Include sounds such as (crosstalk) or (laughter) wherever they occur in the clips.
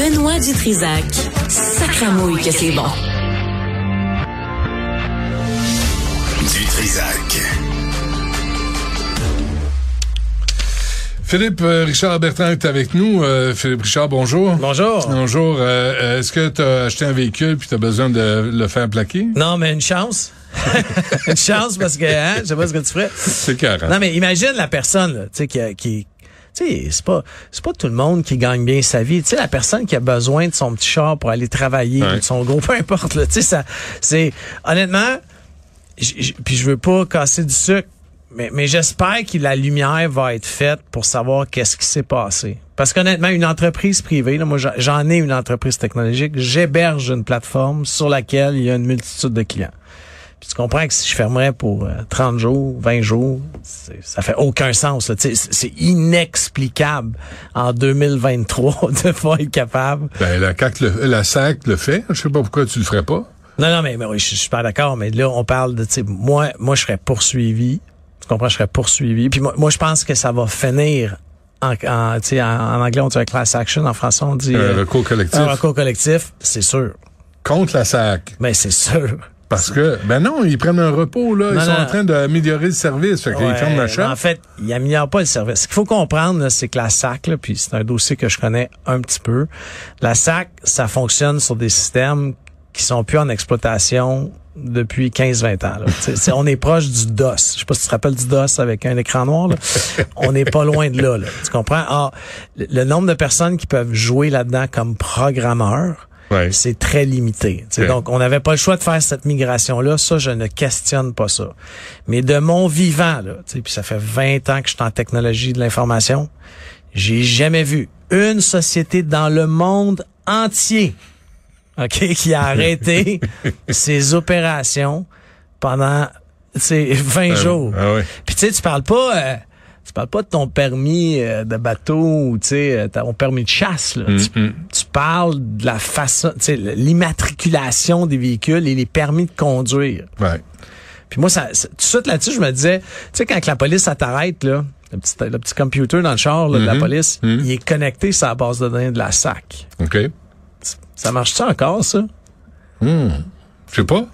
Benoît Dutrisac. Sacramouille que c'est bon. Dutrisac. Philippe euh, Richard Bertrand est avec nous. Euh, Philippe Richard, bonjour. Bonjour. Bonjour. Euh, Est-ce que tu as acheté un véhicule puis tu as besoin de le faire plaquer? Non, mais une chance. (laughs) une chance parce que, hein, je sais pas ce que tu ferais. C'est carré. Non, mais imagine la personne, là, tu sais, qui, qui c'est pas, c'est pas tout le monde qui gagne bien sa vie. Tu sais, la personne qui a besoin de son petit char pour aller travailler, Ouais. ou de son gros, (laughs) peu importe, là. Tu sais, ça, c'est, honnêtement, puis je veux pas casser du sucre, mais, mais j'espère que la lumière va être faite pour savoir qu'est-ce qui s'est passé. Parce qu'honnêtement, une entreprise privée, là, moi j'en ai une entreprise technologique, j'héberge une plateforme sur laquelle il y a une multitude de clients. Puis tu comprends que si je fermerais pour euh, 30 jours, 20 jours, ça fait aucun sens. C'est inexplicable en 2023 (laughs) de pas être capable. Ben, la, CAQ le, la SAC le fait. Je sais pas pourquoi tu le ferais pas. Non, non, mais, mais oui, je je suis pas d'accord. Mais là, on parle de, tu sais, moi, moi, je serais poursuivi. Tu comprends, je serais poursuivi. Puis moi, moi je pense que ça va finir en, en, tu sais, en, anglais, on dit un class action. En français, on dit Un euh, recours collectif. un recours collectif. C'est sûr. Contre la SAC. Mais c'est sûr. Parce que, ben non, ils prennent un repos, là. Non, ils sont non. en train d'améliorer le service. Fait qu'ils Ouais, ferment la. En fait, il améliore pas le service. Ce qu'il faut comprendre, là, c'est que la SAC, là, puis c'est un dossier que je connais un petit peu, la SAC, ça fonctionne sur des systèmes qui sont plus en exploitation depuis 15-20 ans. là. (laughs) On est proche du DOS. Je sais pas si tu te rappelles du DOS avec un écran noir. là. (laughs) on n'est pas loin de là, là. Tu comprends? Ah, le nombre de personnes qui peuvent jouer là-dedans comme programmeurs, Ouais. c'est très limité. Donc, on n'avait pas le choix de faire cette migration-là. Ça, je ne questionne pas ça. Mais de mon vivant, là, puis ça fait 20 ans que je suis en technologie de l'information, j'ai jamais vu une société dans le monde entier OK, qui a arrêté (laughs) ses opérations pendant tu sais, 20 Ah, jours. Ah ouais. Puis tu sais, tu parles pas... euh, tu parles pas de ton permis euh, de bateau ou tu sais euh, ton permis de chasse là. tu, Mm, mm. tu parles de la façon, tu sais, l'immatriculation des véhicules et les permis de conduire. Ouais. Puis moi, ça, ça- tout de suite là-dessus, je me disais, tu sais, quand que la police ça t'arrête là, le petit, le petit computer dans le char là, de la Mhm. police, Mhm. il est connecté sur la base de données de la SAC. OK. Ça marche-tu encore ça? Je sais pas.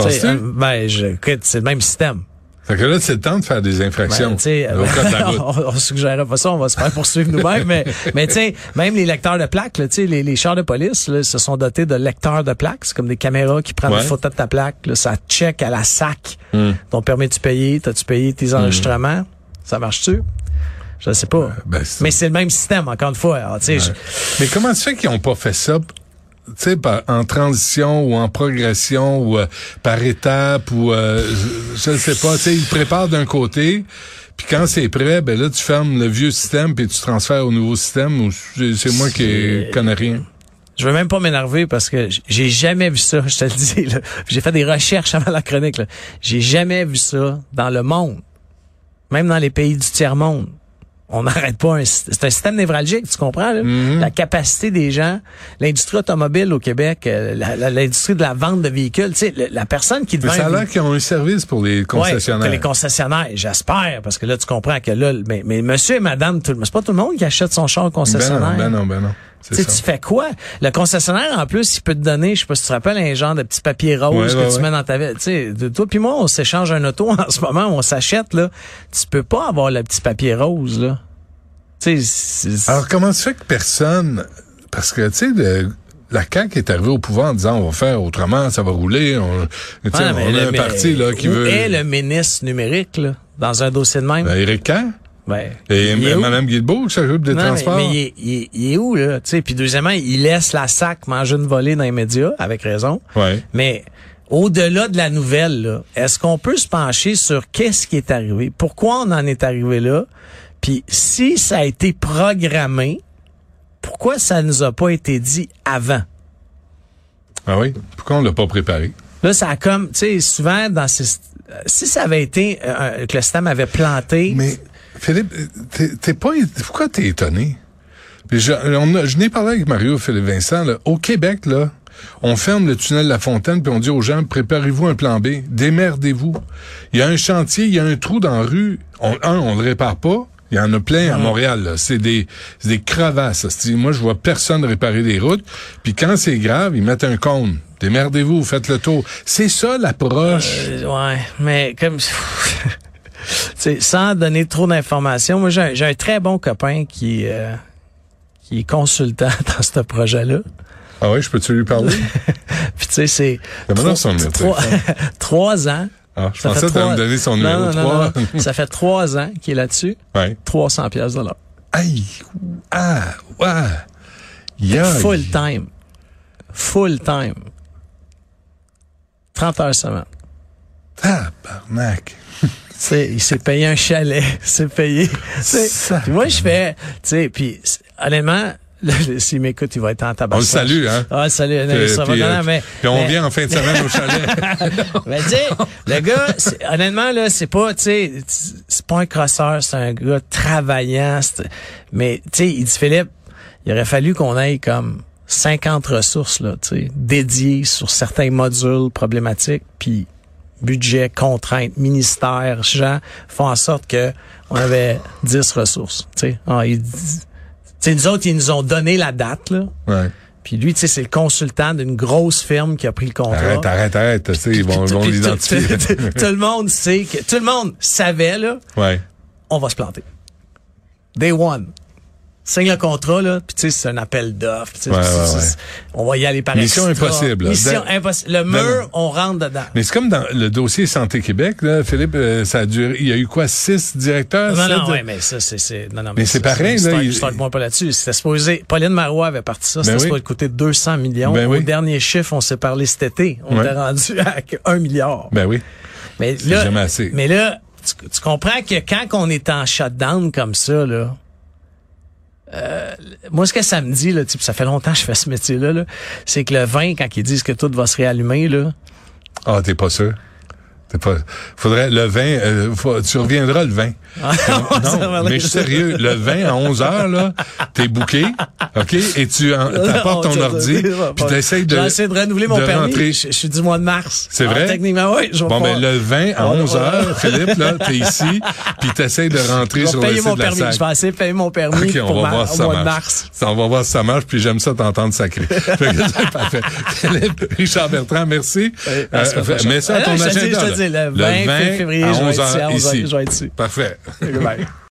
Euh, Ben, je, écoute, c'est le même système. Fait que là, c'est le temps de faire des infractions. Ben, tu sais, au code de la route. (laughs) on, on suggérerait pas ça, on va se faire poursuivre nous-mêmes, mais, mais tu sais, même les lecteurs de plaques, là, tu les, les chars de police, là, se sont dotés de lecteurs de plaques. C'est comme des caméras qui prennent Ouais. une photo de ta plaque, là, ça check à la SAC. Hmm. Ton permis de payer, t'as-tu payé tes enregistrements? Ça marche-tu? Je sais pas. Ben, c'est- mais c'est le même système, encore une fois. Alors, tu sais, je- Mais comment se fait qu'ils n'ont pas fait ça, tu sais, par- en transition ou en progression ou euh, par étape ou euh, je ne sais pas, tu sais, ils préparent d'un côté, puis quand c'est prêt, ben là tu fermes le vieux système puis tu transfères au nouveau système ou c'est moi qui connais rien. Je veux même pas m'énerver parce que j'ai jamais vu ça, (laughs) je te le dis. J'ai fait des recherches avant la chronique. J'ai jamais vu ça dans le monde. Même dans les pays du tiers-monde. On n'arrête pas c'est un système névralgique, tu comprends là? Mhm. La capacité des gens, l'industrie automobile au Québec, euh, l'industrie de la vente de véhicules, tu sais, la personne qui devant ça a l'air qu'ils ont un service pour les Ouais, concessionnaires. que les concessionnaires, j'espère, parce que là, tu comprends que là, mais, mais monsieur et madame, tout, c'est pas tout le monde qui achète son char au ben concessionnaire. non, ben non, ben non. Tu tu fais quoi? Le concessionnaire, en plus, il peut te donner, je sais pas si tu te rappelles, un genre de petit papier rose Ouais, que ouais, tu mets dans ta ville. Tu sais, toi puis moi, on s'échange un auto (laughs) en ce moment, on s'achète, là. Tu peux pas avoir le petit papier rose, là. Tu sais, c'est- Alors comment se fait que personne, parce que tu sais, la CAQ est arrivée au pouvoir en disant on va faire autrement, ça va rouler. On, tu Ouais, on a le- un parti là qui où veut. est le ministre numérique, là, dans un dossier de même? Ben, Éric Kerr Ben, et il est où? Mme Guilbeault qui s'occupe des Non, mais, transports. mais il, est, il est- il est où, là? Tu sais, puis deuxièmement, il laisse la SAC manger une volée dans les médias, avec raison. Ouais. Mais au-delà de la nouvelle, là, est-ce qu'on peut se pencher sur qu'est-ce qui est arrivé? Pourquoi on en est arrivé là? Puis si ça a été programmé, pour- pourquoi ça nous a pas été dit avant? Ah oui? Pourquoi on l'a pas préparé? Là, ça a comme, tu sais, souvent, dans ces, si ça avait été, euh, que le système avait planté. Mais, Philippe, t'es, t'es pas, pourquoi t'es étonné? Puis je, on a- je n'ai parlé avec Mario Philippe Vincent, là. Au Québec, là, on ferme le tunnel La Fontaine puis on dit aux gens, préparez-vous un plan B, démerdez-vous. Il y a un chantier, il y a un trou dans la rue. On, un, on le répare pas. Il y en a plein à Montréal. là. C'est des, c'est des crevasses. hostie. Moi, je vois personne réparer des routes. Puis quand c'est grave, ils mettent un cône. Démerdez-vous, faites le tour. C'est ça l'approche. Euh, ouais, mais comme (laughs) sans donner trop d'informations, moi j'ai un, un très bon copain qui euh, qui est consultant (laughs) dans ce projet-là. Ah oui, je peux-tu lui parler? (laughs) Puis tu sais c'est (laughs) trois- ans. Ah, je Ça pensais que tu me donner son numéro non, non, 3. non. Ça fait trois ans qu'il est là-dessus. ouais. 300 pièces de l'heure. Aïe! Ah! Ouais! Full time. Full time. 30 heures semaine. Tabarnak! Tu sais, il s'est payé un chalet, (laughs) il s'est payé. tu sais. Ça- Puis moi, je fais, tu sais, puis honnêtement, (laughs) là, s'il m'écoute, il va être en tabac. On le salue, hein? Ah, salut, non, Puis, ça va puis, non, euh, non, mais, puis on mais- vient en fin de semaine au (laughs) chalet. mais tu sais, le gars, honnêtement, là, c'est pas, tu sais, c'est pas un crosseur, c'est un gars travaillant. Mais, tu sais, il dit, Philippe, il aurait fallu qu'on aille comme 50 ressources, là, tu sais, dédiées sur certains modules problématiques, puis budget, contraintes, ministère, gens font en sorte que on avait 10 ressources, tu sais. Ah, tu sais, nous autres, ils nous ont donné la date, là. Ouais. Puis lui, tu sais, c'est le consultant d'une grosse firme qui a pris le contrat. Arrête, arrête, arrête. Tu sais, ils vont, l'identifier. tout le monde sait que tout le monde savait là, Ouais. on va se planter. Day one. Signe le contrat là, puis tu sais c'est un appel d'offres, Ouais, ouais, ouais. on va y aller par Mission extra. impossible, là. Mission Ben- impossible. Le Ben mur, non. on rentre dedans. Mais c'est comme dans le dossier Santé Québec, là, Philippe, euh, ça a duré, il y a eu quoi, six directeurs? Non, non, ouais, mais ça, c'est, non, non, Mais c'est pareil, là, start- il- start-moi pas là-dessus. C'était supposé, Pauline Marois avait parti ça, c'était Ben oui. supposé coûter 200 millions. Ben Au oui. dernier chiffre, on s'est parlé cet été. On était rendu (laughs) à 1 milliard. Ben oui. Mais là, jamais assez. mais là, tu, tu comprends que quand on est en shutdown comme ça, là, euh, moi, ce que ça me dit, là, ça fait longtemps que je fais ce métier-là, là, c'est que le vin, quand ils disent que tout va se réallumer, là, Ah, t'es pas sûr? Pas, faudrait, le vin, euh, faut- tu reviendras le vin. (laughs) non, mais je suis sérieux, le vin à 11 heures, là, t'es booké, OK, et tu t'apportes ton ordi, puis t'essayes de, J'ai essayé de renouveler mon de permis. Je, je suis du mois de mars. C'est vrai? Techniquement, oui. Je vais Bon, ben, le vin à On- 11 on- heures, Philippe, là, t'es ici, puis t'essayes de rentrer Je sur le site mon de la permis. Je vais essayer de payer mon permis OK, on pour va ma- voir si ça mois de marche. mars. Ça, on va voir si ça marche, puis j'aime ça t'entendre (laughs) c'est parfait. Philippe, Richard Bertrand, merci. Euh, mets ça à Ah, ton dis, agenda. Je te là. dis, le 20 février, à je vais 11 être ici, à heures 11 je vais être ici. Parfait.